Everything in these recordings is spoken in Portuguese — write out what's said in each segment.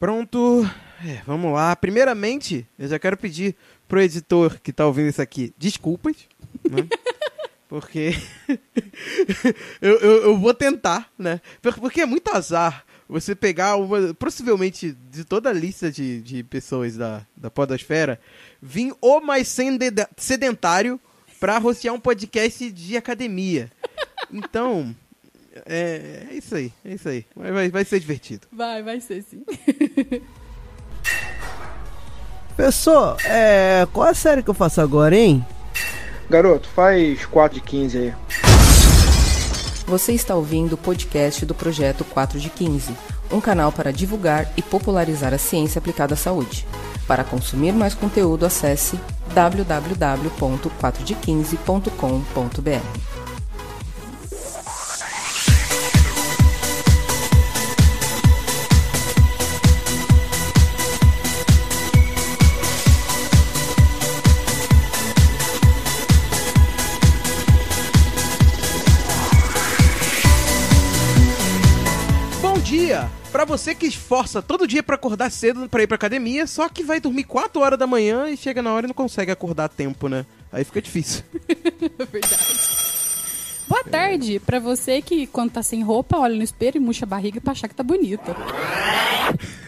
Pronto. É, vamos lá. Primeiramente, eu já quero pedir pro editor que tá ouvindo isso aqui desculpas, né? Porque eu, eu, eu, vou tentar, né? Porque é muito azar você pegar uma. Possivelmente de toda a lista de, de pessoas da, da Podosfera, vir o mais sedentário pra rostear um podcast de academia. Então. É, é isso aí, é isso aí. Vai, vai, vai ser divertido. Vai, vai ser sim. Pessoal, é, qual a série que eu faço agora, hein? Garoto, faz 4 de 15 aí. Você está ouvindo o podcast do Projeto 4 de 15, um canal para divulgar e popularizar a ciência aplicada à saúde. Para consumir mais conteúdo, acesse www.4de15.com.br. você que esforça todo dia para acordar cedo para ir pra academia, só que vai dormir 4 horas da manhã e chega na hora e não consegue acordar a tempo, né? Aí fica difícil. Verdade. Boa tarde para você que quando tá sem roupa, olha no espelho e murcha a barriga pra achar que tá bonita.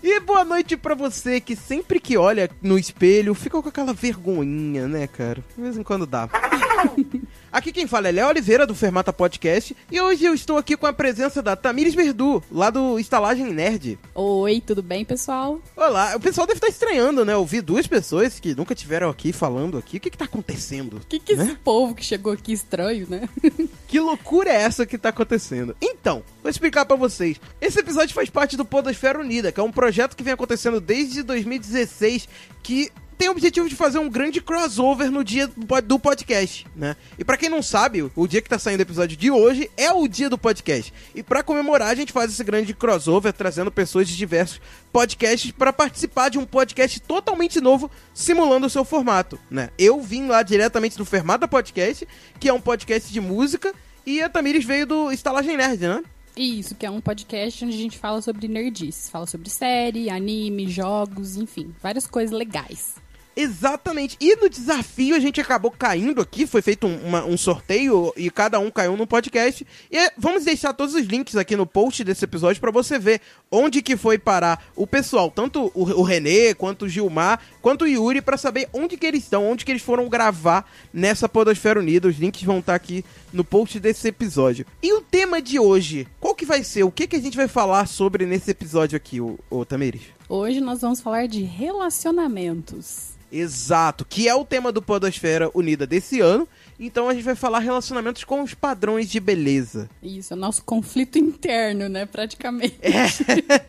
E boa noite para você que sempre que olha no espelho fica com aquela vergonhinha, né, cara? De vez em quando dá. Aqui quem fala é Léo Oliveira, do Fermata Podcast, e hoje eu estou aqui com a presença da Tamires Verdu, lá do Estalagem Nerd. Oi, tudo bem, pessoal? Olá, o pessoal deve estar estranhando, né? Ouvir duas pessoas que nunca tiveram aqui falando aqui. O que que tá acontecendo? O que que né? esse povo que chegou aqui estranho, né? que loucura é essa que tá acontecendo? Então, vou explicar para vocês. Esse episódio faz parte do Podosfera Unida, que é um projeto que vem acontecendo desde 2016, que tem o objetivo de fazer um grande crossover no dia do podcast, né? E para quem não sabe, o dia que tá saindo o episódio de hoje é o dia do podcast. E para comemorar, a gente faz esse grande crossover trazendo pessoas de diversos podcasts para participar de um podcast totalmente novo, simulando o seu formato, né? Eu vim lá diretamente do Fermata Podcast, que é um podcast de música, e a Tamires veio do Estalagem Nerd, né? Isso, que é um podcast onde a gente fala sobre nerdices. Fala sobre série, anime, jogos, enfim, várias coisas legais. Exatamente. E no desafio a gente acabou caindo aqui, foi feito um, uma, um sorteio e cada um caiu no podcast. E é, vamos deixar todos os links aqui no post desse episódio para você ver onde que foi parar o pessoal, tanto o, o Renê, quanto o Gilmar, quanto o Yuri, para saber onde que eles estão, onde que eles foram gravar nessa Podosfera Unida. Os links vão estar tá aqui no post desse episódio. E o tema de hoje, qual que vai ser? O que que a gente vai falar sobre nesse episódio aqui, o, o Tamires? Hoje nós vamos falar de relacionamentos. Exato, que é o tema do Podosfera Unida desse ano. Então a gente vai falar relacionamentos com os padrões de beleza. Isso, é o nosso conflito interno, né? Praticamente. É,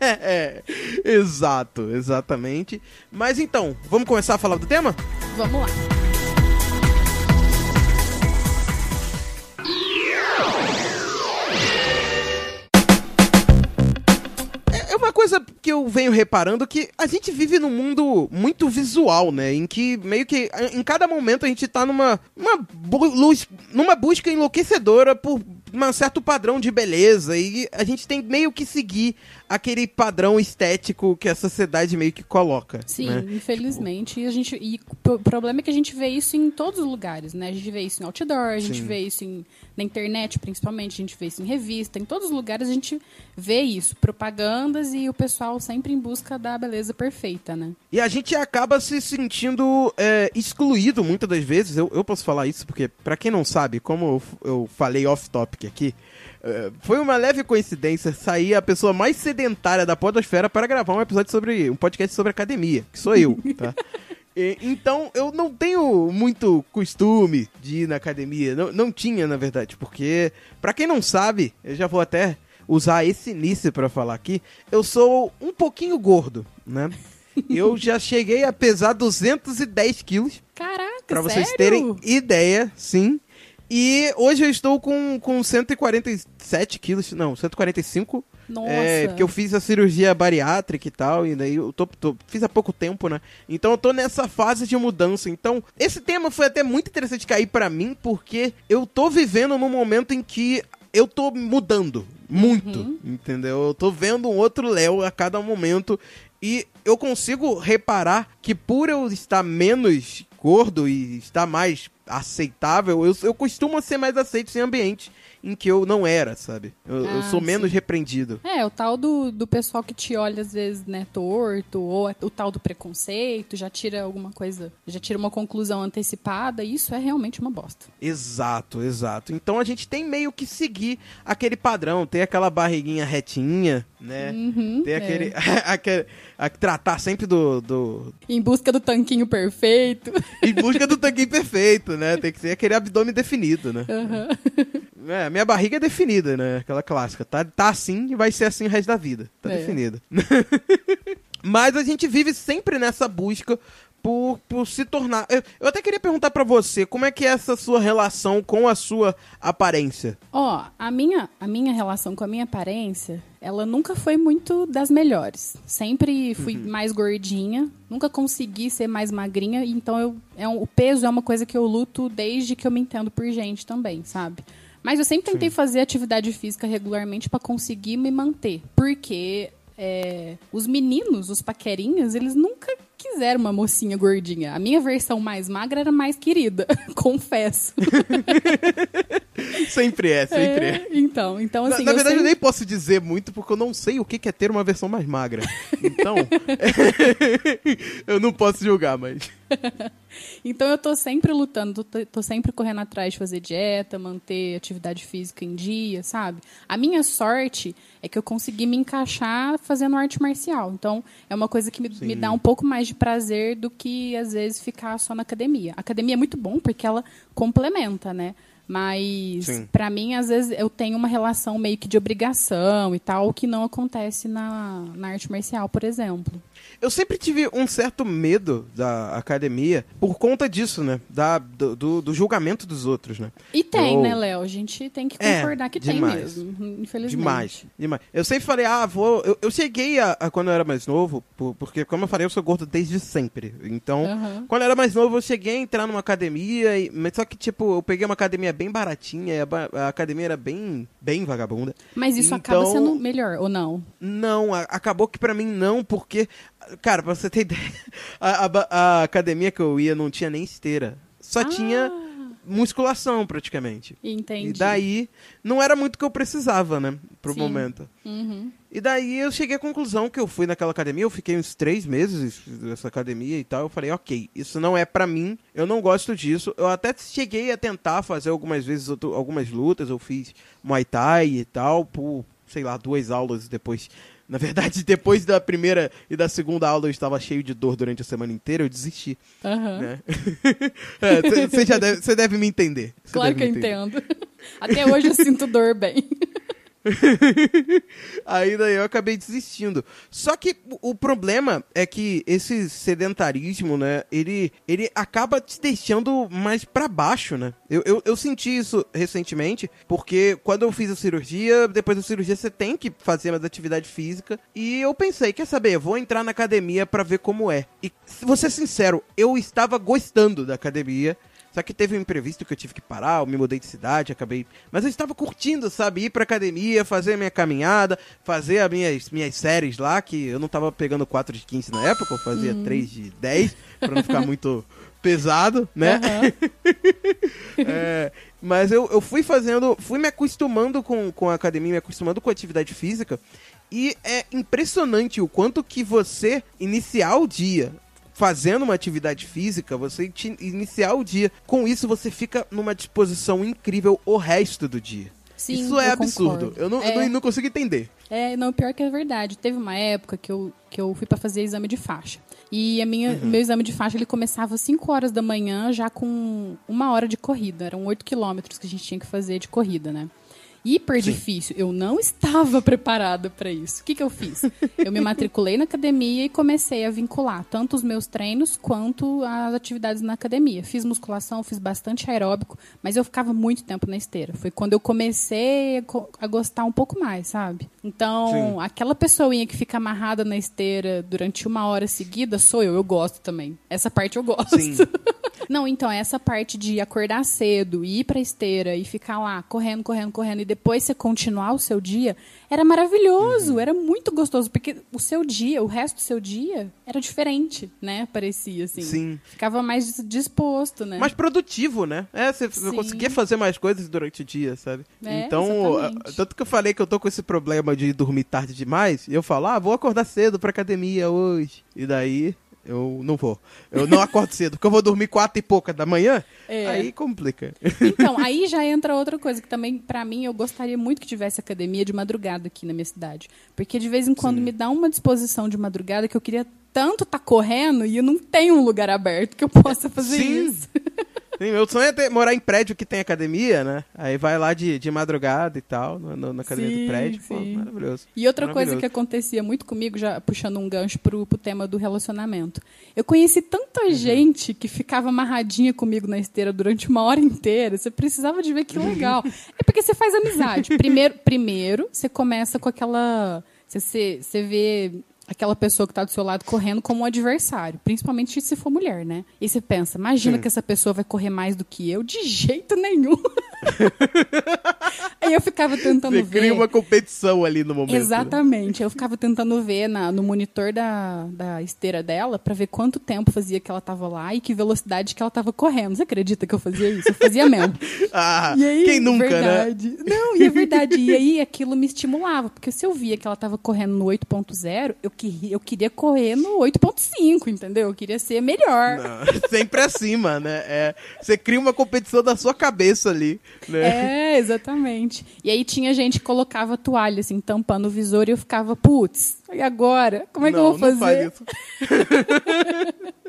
é, exato, exatamente. Mas então, vamos começar a falar do tema? Vamos lá. Que eu venho reparando que a gente vive num mundo muito visual, né? Em que meio que em cada momento a gente tá numa uma luz, numa busca enlouquecedora por um certo padrão de beleza e a gente tem meio que seguir aquele padrão estético que a sociedade meio que coloca. Sim, né? infelizmente. Tipo... E, a gente, e o problema é que a gente vê isso em todos os lugares, né? A gente vê isso em outdoor, a gente Sim. vê isso em, na internet, principalmente, a gente vê isso em revista, em todos os lugares a gente vê isso. Propagandas e o pessoal sempre em busca da beleza perfeita, né? E a gente acaba se sentindo é, excluído muitas das vezes. Eu, eu posso falar isso porque, para quem não sabe, como eu, eu falei off-topic aqui, é, foi uma leve coincidência sair a pessoa mais sedentária da podosfera para gravar um episódio sobre um podcast sobre academia, que sou eu, tá? E, então eu não tenho muito costume de ir na academia, não, não tinha na verdade, porque para quem não sabe, eu já vou até usar esse início para falar aqui, eu sou um pouquinho gordo, né? Eu já cheguei a pesar 210 quilos. Caraca, Pra vocês sério? terem ideia, sim. E hoje eu estou com, com 147 quilos, não, 145. Nossa. É, porque eu fiz a cirurgia bariátrica e tal, e daí eu tô, tô, fiz há pouco tempo, né? Então eu tô nessa fase de mudança. Então, esse tema foi até muito interessante cair para mim, porque eu tô vivendo num momento em que eu tô mudando Muito, entendeu? Eu tô vendo um outro Léo a cada momento e eu consigo reparar que por eu estar menos gordo e estar mais aceitável, eu, eu costumo ser mais aceito em ambiente em que eu não era, sabe? Eu, eu Ah, sou menos sim. repreendido. É, o tal do, do pessoal que te olha às vezes, né, torto, ou o tal do preconceito, já tira alguma coisa, já tira uma conclusão antecipada, isso é realmente uma bosta. Exato, exato. Então a gente tem meio que seguir aquele padrão, ter aquela barriguinha retinha, né? Uhum, ter é. aquele, aquele a, tratar sempre do, do Em busca do tanquinho perfeito. em busca do tanquinho perfeito, né? Tem que ser aquele abdômen definido, né? É, minha barriga é definida, né? Aquela clássica. Tá, tá assim e vai ser assim o resto da vida. Tá É. definida. Mas a gente vive sempre nessa busca por, por se tornar. Eu, eu até queria perguntar pra você, como é que é essa sua relação com a sua aparência? Ó, a minha, a minha relação com a minha aparência, ela nunca foi muito das melhores. Sempre fui mais gordinha, nunca consegui ser mais magrinha, então eu, é um- o peso é uma coisa que eu luto desde que eu me entendo por gente também, sabe? Mas eu sempre tentei fazer atividade física regularmente pra conseguir me manter, porque é, os meninos, os paquerinhas, eles nunca quiseram uma mocinha gordinha. A minha versão mais magra era mais querida, confesso. Sempre é, sempre é. É, então, então Na, assim, na eu verdade, eu nem posso dizer muito porque eu não sei o que que é ter uma versão mais magra. Então, eu não posso julgar, mas. Então eu tô sempre lutando, tô, tô sempre correndo atrás de fazer dieta, manter atividade física em dia, sabe? A minha sorte é que eu consegui me encaixar fazendo arte marcial. Então é uma coisa que me, me dá um pouco mais de prazer do que às vezes ficar só na academia. A academia é muito bom porque ela complementa, né? Mas pra mim às vezes eu tenho uma relação meio que de obrigação e tal, o que não acontece na, na arte marcial, por exemplo. Eu sempre tive um certo medo da academia por conta disso, né? Da, do, do- do julgamento dos outros, né? E tem, Eu- né, Léo? A gente tem que É, concordar que demais. tem mesmo, infelizmente. Demais, demais. Eu sempre falei, ah, vou. Eu, eu cheguei a, a quando eu era mais novo, por- porque, como eu falei, eu sou gordo desde sempre. Então, quando eu era mais novo, eu cheguei a entrar numa academia, e- mas só que, tipo, eu peguei uma academia bem baratinha, e a, academia era bem, bem vagabunda. Mas isso acaba Então- sendo melhor, ou não? Não, a- acabou que pra mim não, porque, cara, pra você ter ideia, a, a a academia que eu ia não tinha nem esteira. Só tinha musculação, praticamente. Entendi. E daí, não era muito o que eu precisava, né, pro Sim. momento. Uhum. E daí eu cheguei à conclusão que eu fui naquela academia, eu fiquei uns três meses nessa academia e tal. Eu falei, ok, isso não é pra mim, eu não gosto disso. Eu até cheguei a tentar fazer algumas vezes outro- algumas lutas, eu fiz Muay Thai e tal, por, sei lá, duas aulas depois. Na verdade, depois da primeira e da segunda aula eu estava cheio de dor durante a semana inteira, eu desisti. Aham. Né? Você já deve, cê deve me entender. Cê Claro deve que eu entendo. Até hoje eu sinto dor bem. Aí daí eu acabei desistindo. Só que o problema é que esse sedentarismo, né, ele, ele acaba te deixando mais pra baixo, né? Eu, eu, eu senti isso recentemente, porque quando eu fiz a cirurgia, depois da cirurgia você tem que fazer mais atividade física, e eu pensei, quer saber, vou entrar na academia pra ver como é. E vou ser sincero, eu estava gostando da academia, só que teve um imprevisto que eu tive que parar, eu me mudei de cidade, acabei. Mas eu estava curtindo, sabe? Ir pra academia, fazer a minha caminhada, fazer as minhas, minhas séries lá, que eu não tava pegando 4 de 15 na época, eu fazia 3 de 10, pra não ficar muito pesado, né? É, mas eu, eu fui fazendo, fui me acostumando com, com a academia, me acostumando com a atividade física. E é impressionante o quanto que você iniciar o dia fazendo uma atividade física, você iniciar o dia, com isso você fica numa disposição incrível o resto do dia. Sim, isso é eu absurdo. concordo. Eu não, eu É. não, não consigo entender. É, não, pior que é verdade. Teve uma época que eu, que eu fui pra fazer exame de faixa. E a minha, Uhum. meu exame de faixa ele começava às 5 horas da manhã, já com uma hora de corrida. Eram 8 quilômetros que a gente tinha que fazer de corrida, né? Hiper difícil. Eu não estava preparada para isso. O que, que eu fiz? Eu me matriculei na academia e comecei a vincular tanto os meus treinos quanto as atividades na academia. Fiz musculação, fiz bastante aeróbico, mas eu ficava muito tempo na esteira. Foi quando eu comecei a gostar um pouco mais, sabe? Então, aquela pessoinha que fica amarrada na esteira durante uma hora seguida sou eu. Eu gosto também. Essa parte eu gosto. Sim. Não, então, essa parte de acordar cedo, ir pra esteira e ficar lá correndo, correndo, correndo e depois você continuar o seu dia, era maravilhoso, Uhum. era muito gostoso, porque o seu dia, o resto do seu dia era diferente, né? Parecia assim. Sim. Ficava mais disposto, né? mais produtivo, né? É, você Sim. conseguia fazer mais coisas durante o dia, sabe? É, então, exatamente. tanto que eu falei que eu tô com esse problema de dormir tarde demais, e eu falo, ah, vou acordar cedo pra academia hoje. E daí eu não vou. Eu não acordo cedo, porque eu vou dormir quatro e pouca da manhã, É. aí complica. Então, aí já entra outra coisa que também, pra mim, eu gostaria muito que tivesse academia de madrugada aqui na minha cidade. Porque de vez em quando me dá uma disposição de madrugada que eu queria tanto estar correndo e eu não tenho um lugar aberto que eu possa fazer Sim. isso. Meu sonho é ter- morar em prédio que tem academia, né? Aí vai lá de, de madrugada e tal, no- no- na academia Sim, do prédio. Pô, maravilhoso. E outra coisa Maravilhoso. que acontecia muito comigo, já puxando um gancho pro, pro tema do relacionamento. Eu conheci tanta Uhum. gente que ficava amarradinha comigo na esteira durante uma hora inteira. Você precisava de ver que legal. é porque você faz amizade. Primeiro, primeiro você começa com aquela. Você, você vê aquela pessoa que está do seu lado correndo como um adversário, principalmente se for mulher, né? E você pensa, imagina Sim. que essa pessoa vai correr mais do que eu? De jeito nenhum. Ficava tentando Você ver. cria uma competição ali no momento. né? Exatamente. Eu ficava tentando ver na- no monitor da, da esteira dela pra ver quanto tempo fazia que ela tava lá e que velocidade que ela tava correndo. Você acredita que eu fazia isso? Eu fazia mesmo. Ah, E aí, quem nunca, né? verdade. Não, e é verdade. E aí aquilo me estimulava, porque se eu via que ela tava correndo no 8.0, eu, queria- eu queria correr no 8.5, entendeu? Eu queria ser melhor. Não, sempre acima, né? É, você cria uma competição da sua cabeça ali, né? É, exatamente. E aí tinha gente que colocava toalha, assim, tampando o visor e eu ficava, putz, e agora? Como é que não, eu vou fazer? Não faz isso.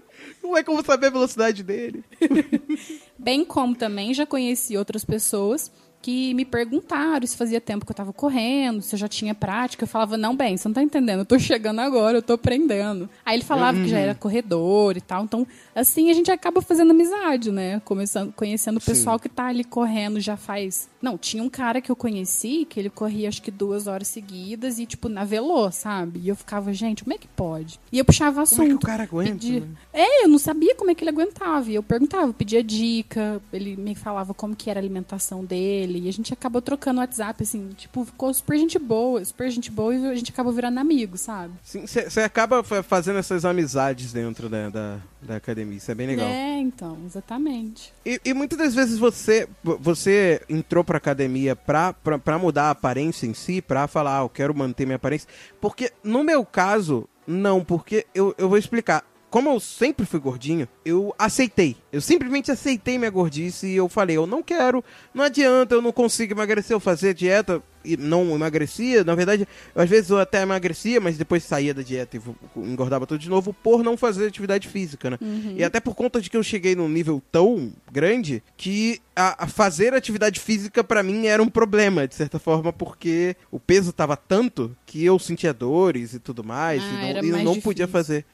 Não é como saber a velocidade dele. Bem como também já conheci outras pessoas que me perguntaram se fazia tempo que eu estava correndo, se eu já tinha prática. Eu falava, não, bem, você não tá entendendo, eu tô chegando agora, eu tô aprendendo. Aí ele falava que já Uhum. era corredor e tal. Então, assim, a gente acaba fazendo amizade, né? Começando, conhecendo o pessoal que tá ali correndo já faz. Não, tinha um cara que eu conheci que ele corria acho que duas horas seguidas e, tipo, navelou, sabe? E eu ficava, gente, como é que pode? E eu puxava assunto. Como é que o cara aguenta? pedia- né? é, eu não sabia como é que ele aguentava. E eu perguntava, pedia dica, ele me falava como que era a alimentação dele. E a gente acabou trocando WhatsApp, assim, tipo, ficou super gente boa, super gente boa e a gente acabou virando amigo, sabe? Você acaba fa- fazendo essas amizades dentro né, da, da academia. Isso é bem legal. É, então, exatamente. E, e muitas das vezes você você entrou pra academia pra, pra, pra mudar a aparência em si, pra falar, ah, eu quero manter minha aparência. Porque no meu caso, não, porque eu, eu vou explicar. Como eu sempre fui gordinho, eu aceitei. Eu simplesmente aceitei minha gordice e eu falei, eu não quero, não adianta, eu não consigo emagrecer, eu fazia dieta não emagrecia. Na verdade, às vezes eu até emagrecia, mas depois saía da dieta e engordava tudo de novo por não fazer atividade física, né? E até por conta de que eu cheguei num nível tão grande que a, a fazer atividade física pra mim era um problema, de certa forma, porque o peso tava tanto que eu sentia dores e tudo mais, Ah, e, não, e eu não difícil. podia fazer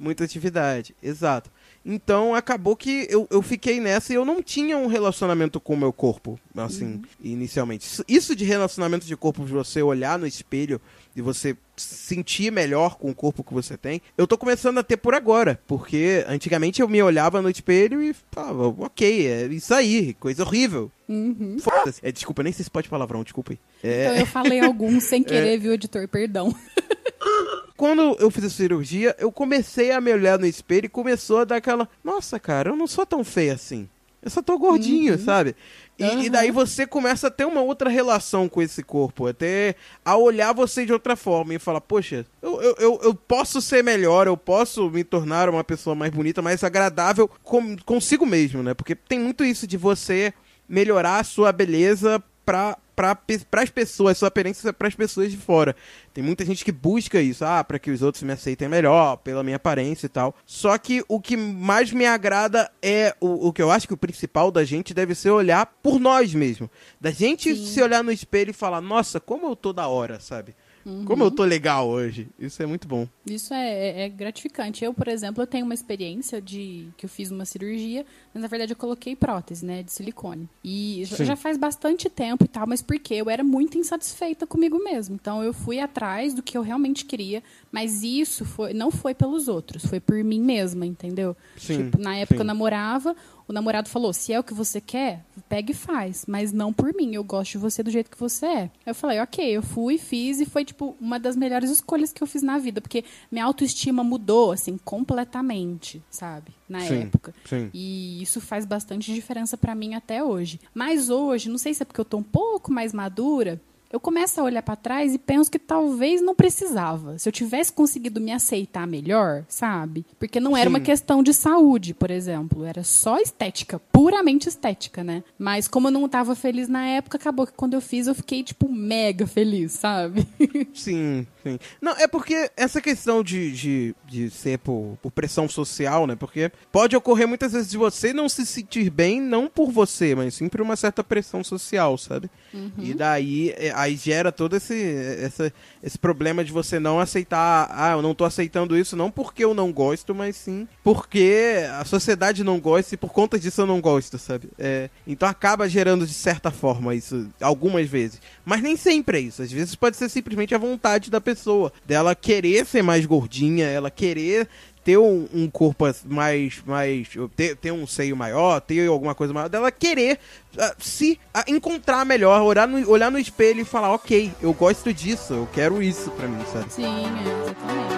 muita atividade. Exato. Então acabou que eu, eu fiquei nessa e eu não tinha um relacionamento com o meu corpo, assim, inicialmente. Isso- de relacionamento de corpo, de você olhar no espelho e você sentir melhor com o corpo que você tem, eu tô começando a ter por agora. Porque antigamente eu me olhava no espelho e falava, ok, é isso aí, coisa horrível. Uhum. Foda-se. É, desculpa, nem sei se pode palavrão, desculpa aí. É, Então eu falei alguns sem querer, viu, editor? Perdão. quando eu fiz a cirurgia, eu comecei a me olhar no espelho e começou a dar aquela. Nossa, cara, eu não sou tão feio assim. Eu só tô gordinho, sabe? E, Aham. e daí você começa a ter uma outra relação com esse corpo. Até a olhar você de outra forma e falar, poxa, eu, eu, eu, eu posso ser melhor, eu posso me tornar uma pessoa mais bonita, mais agradável com, consigo mesmo, né? Porque tem muito isso de você melhorar a sua beleza pra, pra, pras pessoas, sua aparência pras pessoas de fora. Tem muita gente que busca isso, ah, para que os outros me aceitem melhor, pela minha aparência e tal. Só que o que mais me agrada é o, o que eu acho que o principal da gente deve ser olhar por nós mesmo. Da gente Sim. se olhar no espelho e falar, nossa, como eu tô da hora, sabe? Como eu tô legal hoje. Isso é muito bom. Isso é, é- é gratificante. Eu, por exemplo, eu tenho uma experiência de que eu fiz uma cirurgia, mas na verdade eu coloquei prótese, né, de silicone. E já- Sim. já faz bastante tempo e tal, mas porque eu era muito insatisfeita comigo mesma. Então eu fui atrás do que eu realmente queria, mas isso foi, não foi pelos outros, foi por mim mesma, entendeu? Sim, Tipo, na época sim. eu namorava, o namorado falou: se é o que você quer, pega e faz, mas não por mim, eu gosto de você do jeito que você é. Eu falei: ok, eu fui, fiz e foi, tipo, uma das melhores escolhas que eu fiz na vida, porque minha autoestima mudou, assim, completamente, sabe? Na Sim, época. sim. E isso faz bastante diferença pra mim até hoje. Mas hoje, não sei se é porque eu tô um pouco mais madura, eu começo a olhar pra trás e penso que talvez não precisava. Se eu tivesse conseguido me aceitar melhor, sabe? Porque não era Sim. uma questão de saúde, por exemplo, era só estética, puramente estética, né? Mas como eu não tava feliz na época, acabou que quando eu fiz eu fiquei tipo mega feliz, sabe? Sim, sim. Não, é porque essa questão de, de, de ser por, por pressão social, né? Porque pode ocorrer muitas vezes de você não se sentir bem, não por você, mas sim por uma certa pressão social, sabe? E daí é, aí gera todo esse, essa, esse problema de você não aceitar. Ah, eu não tô aceitando isso, não porque eu não gosto, mas sim porque a sociedade não gosta e por conta disso eu não gosto, sabe? É, então acaba gerando de certa forma isso, algumas vezes. Mas nem sempre é isso. Às vezes pode ser simplesmente a vontade da pessoa, dela querer ser mais gordinha, ela querer ter um, um corpo mais. mais ter, ter um seio maior, ter alguma coisa maior, dela querer ah, se ah, encontrar melhor, olhar no, olhar no espelho e falar: ok, eu gosto disso, eu quero isso pra mim, sabe? Sim, é, exatamente.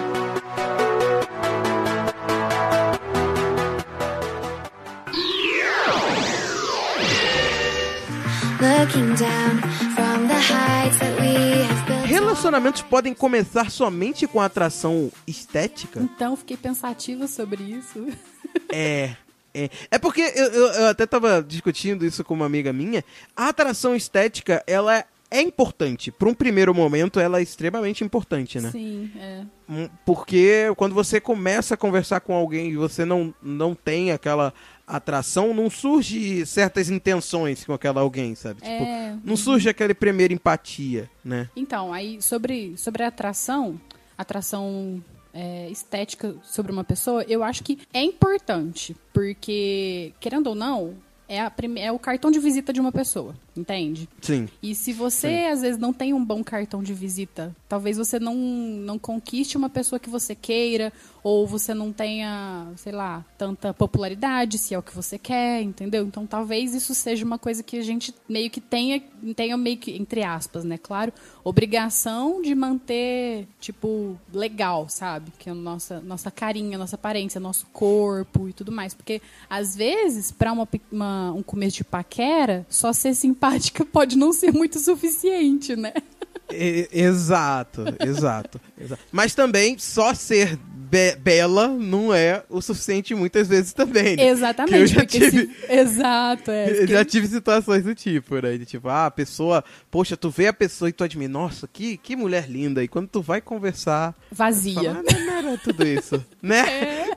Looking down from the heights Relacionamentos podem começar somente com atração estética? Então fiquei pensativa sobre isso. É. É, é porque eu, eu- eu até tava discutindo isso com uma amiga minha. A atração estética, ela é importante. Para um primeiro momento, ela é extremamente importante, né? Sim, é. Hum, Porque quando você começa a conversar com alguém e você não, não tem aquela atração, não surge certas intenções com aquela alguém, sabe? Tipo, É. não surge aquela primeira empatia, né? Então, aí sobre, sobre a atração, atração é, estética sobre uma pessoa, eu acho que é importante, porque, querendo ou não, é, a prime- é o cartão de visita de uma pessoa, entende? Sim. E se você, às vezes, não tem um bom cartão de visita, talvez você não, não conquiste uma pessoa que você queira, ou você não tenha, sei lá, tanta popularidade, se é o que você quer, entendeu? Então, talvez isso seja uma coisa que a gente meio que tenha, tenha meio que, entre aspas, né, claro, obrigação de manter, tipo, legal, sabe? Que é a nossa, nossa carinha, nossa aparência, nosso corpo e tudo mais. Porque, às vezes, pra uma, pe- um começo de paquera, só ser simpática pode não ser muito suficiente, né? Exato, exato, exato. Mas também só ser be- bela não é o suficiente muitas vezes também. né? Exatamente. Eu já tive- se- Exato, é. Eu já tive situações do tipo, né? De tipo, ah, a pessoa, poxa, tu vê a pessoa e tu admira, nossa, que, que mulher linda. E quando tu vai conversar, Vazia. fala, ah, não, era tudo isso, né?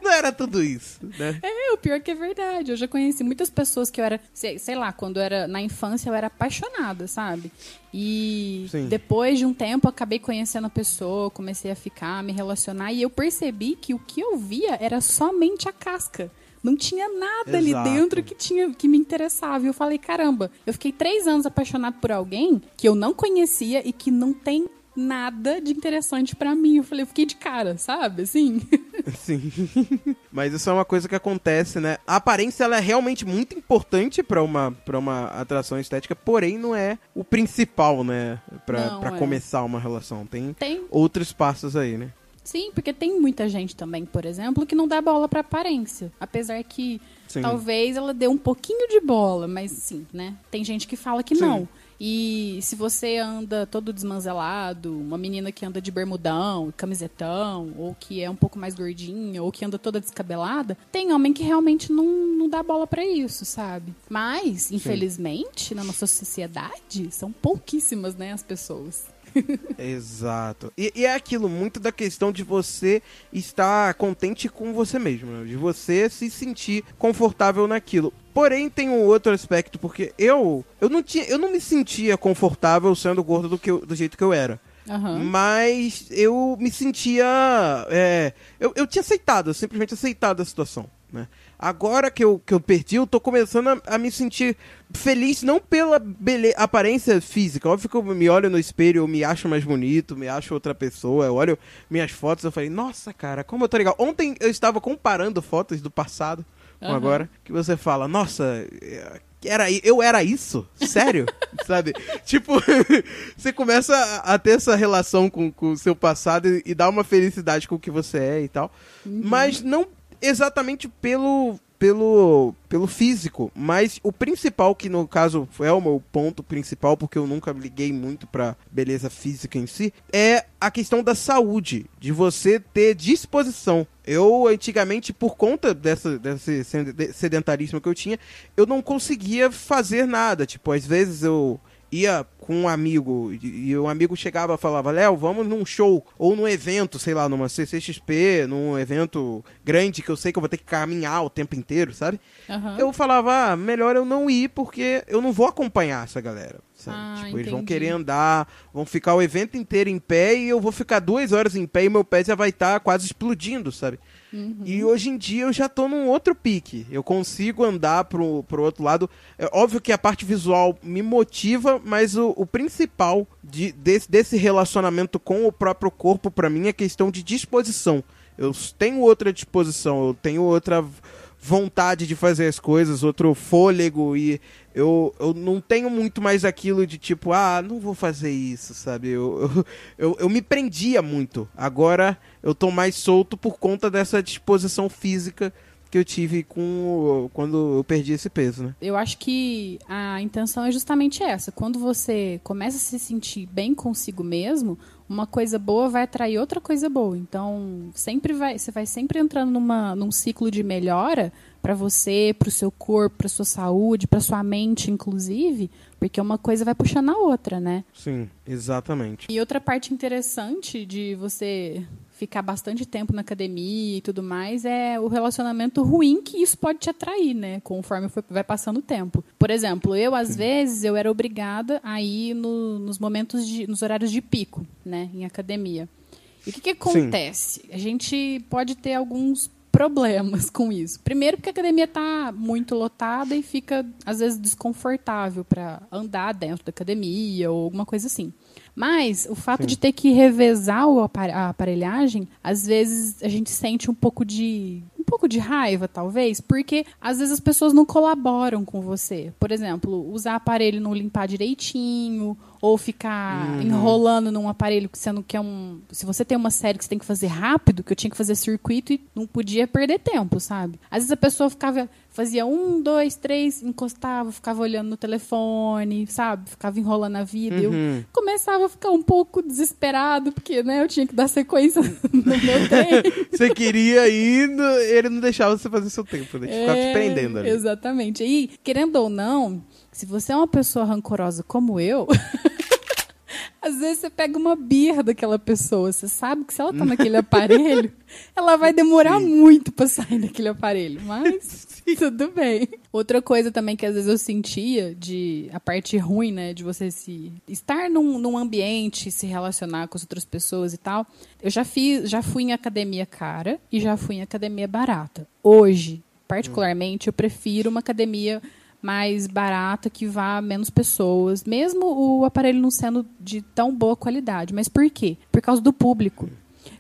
Não era tudo isso, né? É, o pior que é verdade. Eu já conheci muitas pessoas que eu era, sei, sei lá, quando eu era na infância eu era apaixonada, sabe? E Sim. depois de um tempo acabei conhecendo a pessoa, comecei a ficar, me relacionar e eu percebi que o que eu via era somente a casca. Não tinha nada ali Exato. dentro que tinha que me interessava. E eu falei, caramba, eu fiquei três anos apaixonado por alguém que eu não conhecia e que não tem nada de interessante pra mim. Eu falei, eu fiquei de cara, sabe? Assim. Sim. Mas isso é uma coisa que acontece, né? A aparência ela é realmente muito importante pra uma para uma atração estética, porém não é o principal, né, Pra pra é. começar uma relação. Tem Tem outros passos aí, né? Sim, porque tem muita gente também, por exemplo, que não dá bola pra aparência. Apesar que Sim. talvez ela dê um pouquinho de bola, mas sim, né? Tem gente que fala que Sim. não. E se você anda todo desmanzelado, uma menina que anda de bermudão, camisetão, ou que é um pouco mais gordinha, ou que anda toda descabelada, tem homem que realmente não, não dá bola pra isso, sabe? Mas, infelizmente, na nossa sociedade, são pouquíssimas, né, as pessoas. Exato. E, e é aquilo, muito da questão de você estar contente com você mesmo, né? de você se sentir confortável naquilo. Porém, tem um outro aspecto, porque eu eu não tinha, eu não me sentia confortável sendo gordo do, que eu- do jeito que eu era. Aham. Mas eu me sentia. é, eu, eu tinha aceitado, eu simplesmente aceitado a situação. Né? Agora que eu, que eu perdi, eu tô começando a, a me sentir feliz, não pela aparência física. Óbvio que eu me olho no espelho, eu me acho mais bonito, me acho outra pessoa. Eu olho minhas fotos, eu falei, nossa, cara, como eu tô legal. Ontem eu estava comparando fotos do passado com Aham. agora, que você fala, nossa, era, eu era isso? Sério? Sabe? Tipo, você começa a, a ter essa relação com, o seu passado e, e dá uma felicidade com o que você é e tal. Mas não exatamente pelo, pelo, pelo físico, mas o principal, que no caso é o meu ponto principal, porque eu nunca liguei muito pra beleza física em si, é a questão da saúde, de você ter disposição. Eu, antigamente, por conta dessa, desse sed- sedentarismo que eu tinha, eu não conseguia fazer nada. Tipo, às vezes eu ia com um amigo e o amigo chegava e falava, Léo, vamos num show ou num evento, sei lá, numa CCXP, num evento grande que eu sei que eu vou ter que caminhar o tempo inteiro, sabe? Aham. Eu falava, ah, melhor eu não ir porque eu não vou acompanhar essa galera. Sabe? Ah, tipo, eles vão querer andar, vão ficar o evento inteiro em pé e eu vou ficar duas horas em pé e meu pé já vai estar quase explodindo, sabe? Uhum. E hoje em dia eu já tô num outro pique. Eu consigo andar pro, pro outro lado. É óbvio que a parte visual me motiva, mas o, o principal de, desse, desse relacionamento com o próprio corpo, pra mim, é questão de disposição. Eu tenho outra disposição, eu tenho outra vontade de fazer as coisas, outro fôlego e eu, eu não tenho muito mais aquilo de tipo, ah, não vou fazer isso, sabe? Eu, eu, eu, eu me prendia muito. Agora eu tô mais solto por conta dessa disposição física que eu tive com quando eu perdi esse peso, né? Eu acho que a intenção é justamente essa. Quando você começa a se sentir bem consigo mesmo, uma coisa boa vai atrair outra coisa boa. Então, sempre vai, você vai sempre entrando numa, num ciclo de melhora para você, para o seu corpo, para sua saúde, para sua mente, inclusive, porque uma coisa vai puxando a outra, né? Sim, exatamente. E outra parte interessante de você ficar bastante tempo na academia e tudo mais é o relacionamento ruim que isso pode te atrair, né? Conforme foi- vai passando o tempo. Por exemplo, eu às vezes eu era obrigada a ir no- nos momentos de, nos horários de pico, né? Em academia. E o que, que acontece? A gente pode ter alguns problemas com isso. Primeiro, porque a academia está muito lotada e fica, às vezes, desconfortável para andar dentro da academia ou alguma coisa assim. Mas o fato de ter que revezar a aparelhagem, às vezes a gente sente um pouco de um pouco de raiva, talvez, porque às vezes as pessoas não colaboram com você. Por exemplo, usar aparelho não limpar direitinho, ou ficar enrolando num aparelho que você não quer um. Se você tem uma série que você tem que fazer rápido, que eu tinha que fazer circuito e não podia perder tempo, sabe? Às vezes a pessoa ficava. Fazia um, dois, três, encostava, ficava olhando no telefone, sabe? Ficava enrolando a vida. Eu começava a ficar um pouco desesperado, porque né, eu tinha que dar sequência no meu treino. Você queria ir, ele não deixava você fazer seu tempo, né? Ficava te É, prendendo ali. Exatamente. E, querendo ou não, se você é uma pessoa rancorosa como eu, às vezes você pega uma birra daquela pessoa. Você sabe que se ela tá naquele aparelho, ela vai demorar muito pra sair daquele aparelho. Mas tudo bem. Outra coisa também que às vezes eu sentia de a parte ruim, né, de você se estar num, num ambiente, se relacionar com as outras pessoas e tal. Eu já fiz, já fui em academia cara e já fui em academia barata. Hoje, particularmente, eu prefiro uma academia mais barata, que vá menos pessoas, mesmo o aparelho não sendo de tão boa qualidade. Mas por quê? Por causa do público.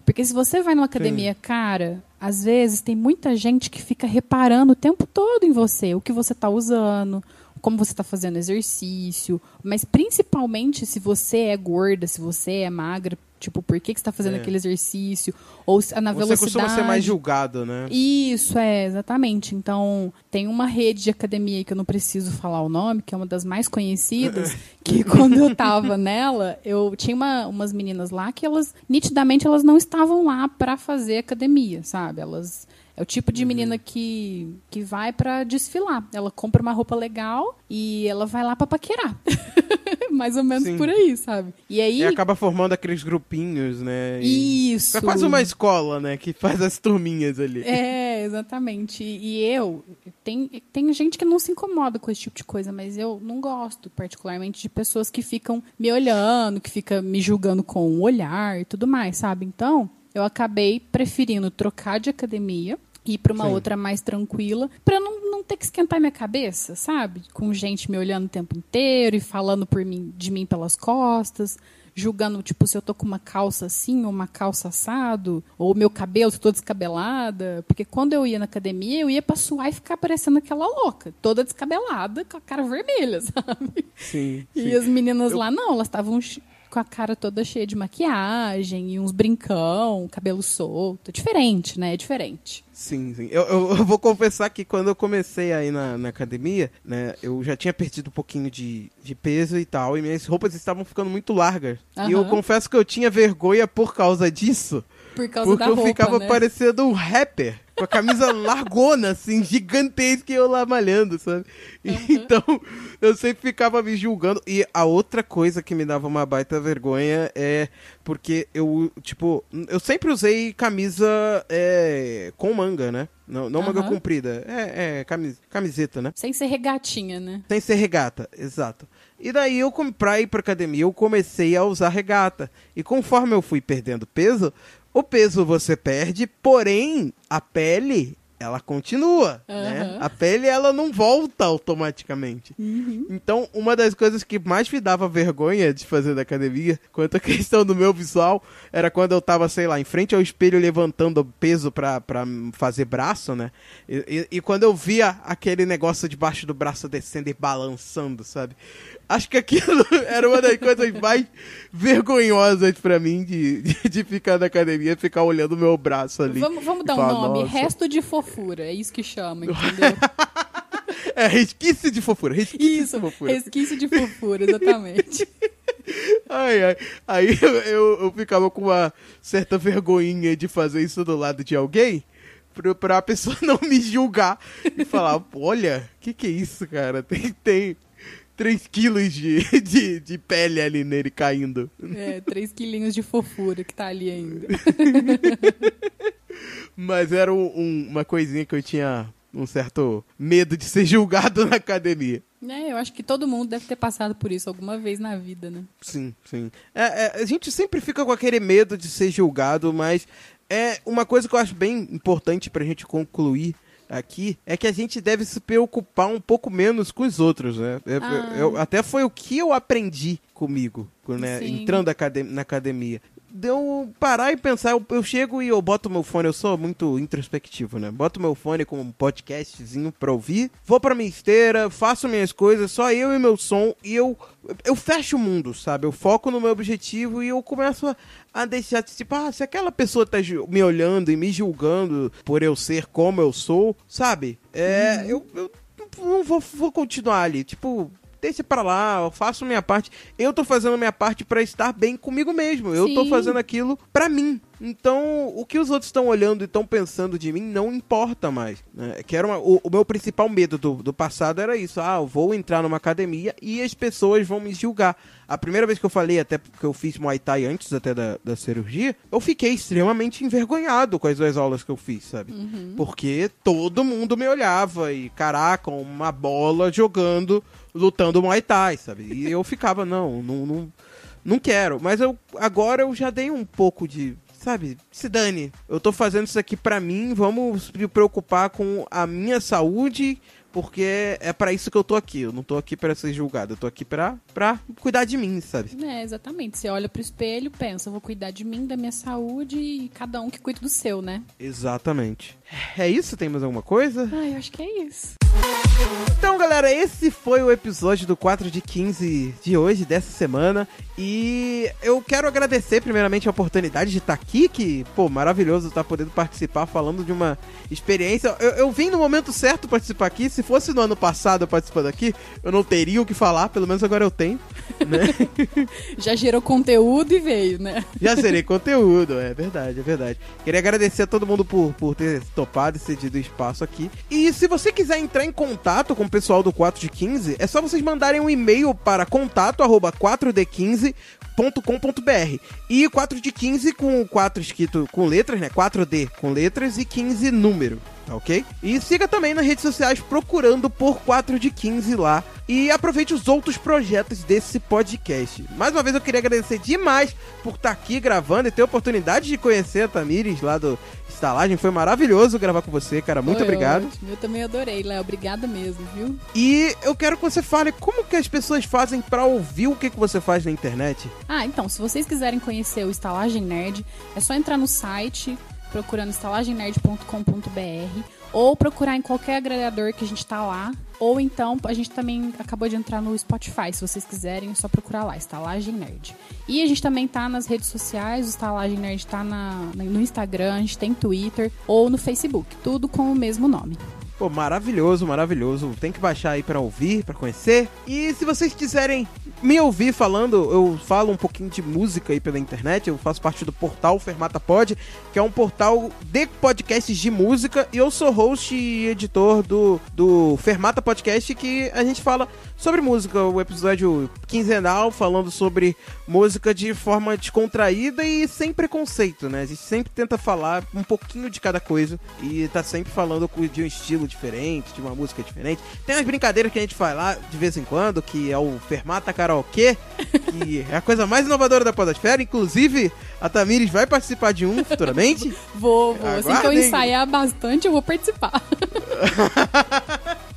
Porque se você vai numa academia cara, às vezes tem muita gente que fica reparando o tempo todo em você, o que você está usando, como você está fazendo exercício, mas principalmente se você é gorda, se você é magra, tipo, por que, que você está fazendo É. aquele exercício, ou se- na Você velocidade. costuma ser mais julgado, né? Isso, é, exatamente. Então, tem uma rede de academia que eu não preciso falar o nome, que é uma das mais conhecidas, que quando eu tava nela, eu tinha uma- umas meninas lá que elas, nitidamente, elas não estavam lá pra fazer academia, sabe? Elas. É o tipo Uhum. de menina que, que vai pra desfilar. Ela compra uma roupa legal e ela vai lá pra paquerar. Mais ou menos Sim. por aí, sabe? E aí. E acaba formando aqueles grupinhos, né? E... Isso. É quase uma escola, né? Que faz as turminhas ali. É, exatamente. E eu, Tem, tem gente que não se incomoda com esse tipo de coisa, mas eu não gosto, particularmente, de pessoas que ficam me olhando, que ficam me julgando com o olhar e tudo mais, sabe? Então, eu acabei preferindo trocar de academia ir para uma Sim. outra mais tranquila, para não, não ter que esquentar minha cabeça, sabe? Com gente me olhando o tempo inteiro e falando por mim, de mim pelas costas, julgando, tipo, se eu tô com uma calça assim, ou uma calça assado, ou meu cabelo, se eu tô descabelada. Porque quando eu ia na academia, eu ia pra suar e ficar parecendo aquela louca, toda descabelada, com a cara vermelha, sabe? Sim. E as meninas lá, não, elas estavam com a cara toda cheia de maquiagem e uns brincão, cabelo solto. Diferente, né? É diferente. Sim, sim. Eu, eu- eu vou confessar que quando eu comecei aí na, na academia, né, eu já tinha perdido um pouquinho de, de peso e tal, e minhas roupas estavam ficando muito largas. E eu confesso que eu tinha vergonha por causa disso, Por causa porque da eu roupa, ficava né? parecendo um rapper. Com a camisa largona, assim, gigantesca e eu lá malhando, sabe? Então, eu sempre ficava me julgando. E a outra coisa que me dava uma baita vergonha é porque eu, tipo, eu sempre usei camisa é, com manga, né? Não, não manga Aham. comprida. É, é camis- camiseta, né? Sem ser regatinha, né? Sem ser regata, exato. E daí eu, pra ir pra academia, eu comecei a usar regata. E conforme eu fui perdendo peso, o peso você perde, porém, a pele, ela continua, né? Aham. A pele, ela não volta automaticamente. Então, uma das coisas que mais me dava vergonha de fazer na academia, quanto à questão do meu visual, era quando eu tava, sei lá, em frente ao espelho levantando peso pra, pra fazer braço, né? E, e- e quando eu via aquele negócio debaixo do braço descendo e balançando, sabe? Acho que aquilo era uma das coisas mais vergonhosas pra mim de, de, de ficar na academia, ficar olhando o meu braço ali. Vamos, vamos dar E um falar, nome, "Nossa." resto de fofura, é isso que chama, entendeu? É, resquício de fofura, resquício Isso, de fofura. resquício de fofura, exatamente. Ai, ai. Aí eu, eu, eu ficava com uma certa vergonhinha de fazer isso do lado de alguém. Pra, pra pessoa não me julgar e falar, olha, que que é isso, cara? Tem, tem 3 quilos de, de, de pele ali nele caindo. É, três quilinhos de fofura que tá ali ainda. Mas era um- um- uma coisinha que eu tinha um certo medo de ser julgado na academia. É, eu acho que todo mundo deve ter passado por isso alguma vez na vida, né? Sim, sim. É, é, a gente sempre fica com aquele medo de ser julgado, mas é uma coisa que eu acho bem importante pra gente concluir aqui é que a gente deve se preocupar um pouco menos com os outros, né? É, Ah. eu- até foi o que eu aprendi comigo, né? Entrando academ- na academia. Deu parar e pensar, eu, eu chego e eu boto meu fone, eu sou muito introspectivo, né? Boto meu fone com um podcastzinho pra ouvir, vou pra minha esteira, faço minhas coisas, só eu e meu som, e eu, eu fecho o mundo, sabe? Eu foco no meu objetivo e eu começo a, a deixar, tipo, ah, se aquela pessoa tá me olhando e me julgando por eu ser como eu sou, sabe? É, eu, eu não vou, vou continuar ali, tipo, deixa pra lá, eu faço minha parte. Eu tô fazendo minha parte pra estar bem comigo mesmo. Eu tô Sim. fazendo aquilo pra mim. Então, o que os outros estão olhando e estão pensando de mim não importa mais. Né? Que era uma- o, o meu principal medo do, do passado era isso. Ah, eu vou entrar numa academia e as pessoas vão me julgar. A primeira vez que eu falei, até porque eu fiz Muay Thai antes até da, da cirurgia, eu fiquei extremamente envergonhado com as duas aulas que eu fiz, sabe? Porque todo mundo me olhava e, caraca, uma bola jogando, lutando Muay Thai, sabe? E eu ficava, não, não, não, não quero. Mas eu agora eu já dei um pouco de. Sabe, se dane. Eu tô fazendo isso aqui pra mim, vamos me preocupar com a minha saúde, porque é pra isso que eu tô aqui. Eu não tô aqui pra ser julgado, eu tô aqui pra, pra cuidar de mim, sabe? É, exatamente. Você olha pro espelho, pensa, vou cuidar de mim, da minha saúde e cada um que cuida do seu, né? Exatamente. É isso? Tem mais alguma coisa? Ah, eu acho que é isso. Então, galera, esse foi o episódio do 4 de 15 de hoje, dessa semana. E eu quero agradecer, primeiramente, a oportunidade de estar aqui, que, pô, maravilhoso estar podendo participar, falando de uma experiência. Eu, eu vim no momento certo participar aqui. Se fosse no ano passado eu participando aqui, eu não teria o que falar, pelo menos agora eu tenho, né? Já gerou conteúdo e veio, né? Já serei conteúdo, é verdade, é verdade. Queria agradecer a todo mundo por, por ter topado e cedido espaço aqui. E se você quiser entrar em contato com o pessoal do 4 de 15, é só vocês mandarem um e-mail para contato arroba 4d15.com.br. E 4 de 15 com 4 escrito com letras, né? 4D com letras e 15 número. Tá ok? E siga também nas redes sociais procurando por 4 de 15 lá. E aproveite os outros projetos desse podcast. Mais uma vez eu queria agradecer demais por estar aqui gravando e ter a oportunidade de conhecer a Tamires lá do Estalagem. Foi maravilhoso gravar com você, cara. Muito Foi obrigado. ótimo. Eu também adorei, Léo. Obrigada mesmo, viu? E eu quero que você fale como que as pessoas fazem pra ouvir o que, que você faz na internet. Ah, então, se vocês quiserem conhecer o Estalagem Nerd, é só entrar no site procurando estalagemnerd.com.br ou procurar em qualquer agregador que a gente tá lá. Ou então, a gente também acabou de entrar no Spotify, se vocês quiserem, é só procurar lá, Estalagem Nerd. E a gente também tá nas redes sociais, o Estalagem Nerd tá na, no Instagram, a gente tem Twitter ou no Facebook, tudo com o mesmo nome. Pô, maravilhoso, maravilhoso. Tem que baixar aí pra ouvir, pra conhecer. E se vocês quiserem me ouvir falando, eu falo um pouquinho de música aí pela internet. Eu faço parte do portal Fermata Pod, que é um portal de podcasts de música. E eu sou host e editor do, do Fermata Podcast, que a gente fala sobre música. O episódio quinzenal falando sobre música de forma descontraída e sem preconceito, né? A gente sempre tenta falar um pouquinho de cada coisa e tá sempre falando de um estilo diferente, de uma música diferente. Tem umas brincadeiras que a gente faz lá de vez em quando, que é o Fermata Karaokê, que é a coisa mais inovadora da podosfera. Inclusive, a Tamires vai participar de um futuramente. Vou, vou. Assim que eu Aguardem. ensaiar bastante, eu vou participar.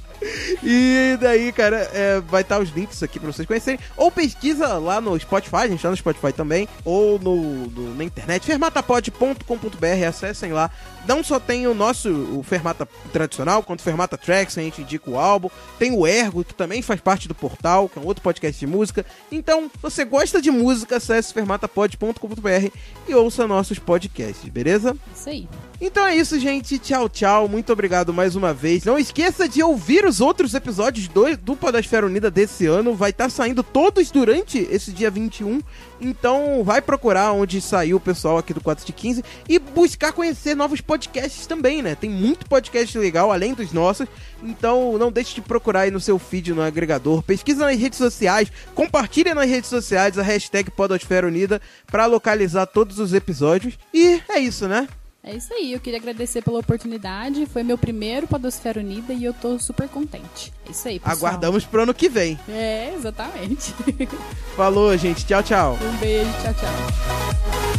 E daí, cara, é, vai estar os links aqui pra vocês conhecerem. Ou pesquisa lá no Spotify, a gente tá no Spotify também. Ou no, no- na internet, fermatapod.com.br, acessem lá. Não só tem o nosso, o Fermata tradicional, quanto o Fermata Tracks, a gente indica o álbum. Tem o Ergo, que também faz parte do portal, que é um outro podcast de música. Então, você gosta de música, acesse fermatapod.com.br e ouça nossos podcasts, beleza? Isso aí. Então é isso, gente. Tchau, tchau. Muito obrigado mais uma vez. Não esqueça de ouvir os outros episódios do, do Podosfera Unida desse ano. Vai estar saindo todos durante esse dia 21. Então vai procurar onde saiu o pessoal aqui do 4 de 15 e buscar conhecer novos podcasts também, né? Tem muito podcast legal além dos nossos. Então não deixe de procurar aí no seu feed, no agregador. Pesquisa nas redes sociais, compartilha nas redes sociais a hashtag Podosfera Unida para localizar todos os episódios. E é isso, né? É isso aí, eu queria agradecer pela oportunidade. Foi meu primeiro Podosfera Unida e eu tô super contente. É isso aí, pessoal. Aguardamos pro ano que vem. É, exatamente. Falou, gente. Tchau, tchau. Um beijo, tchau, tchau.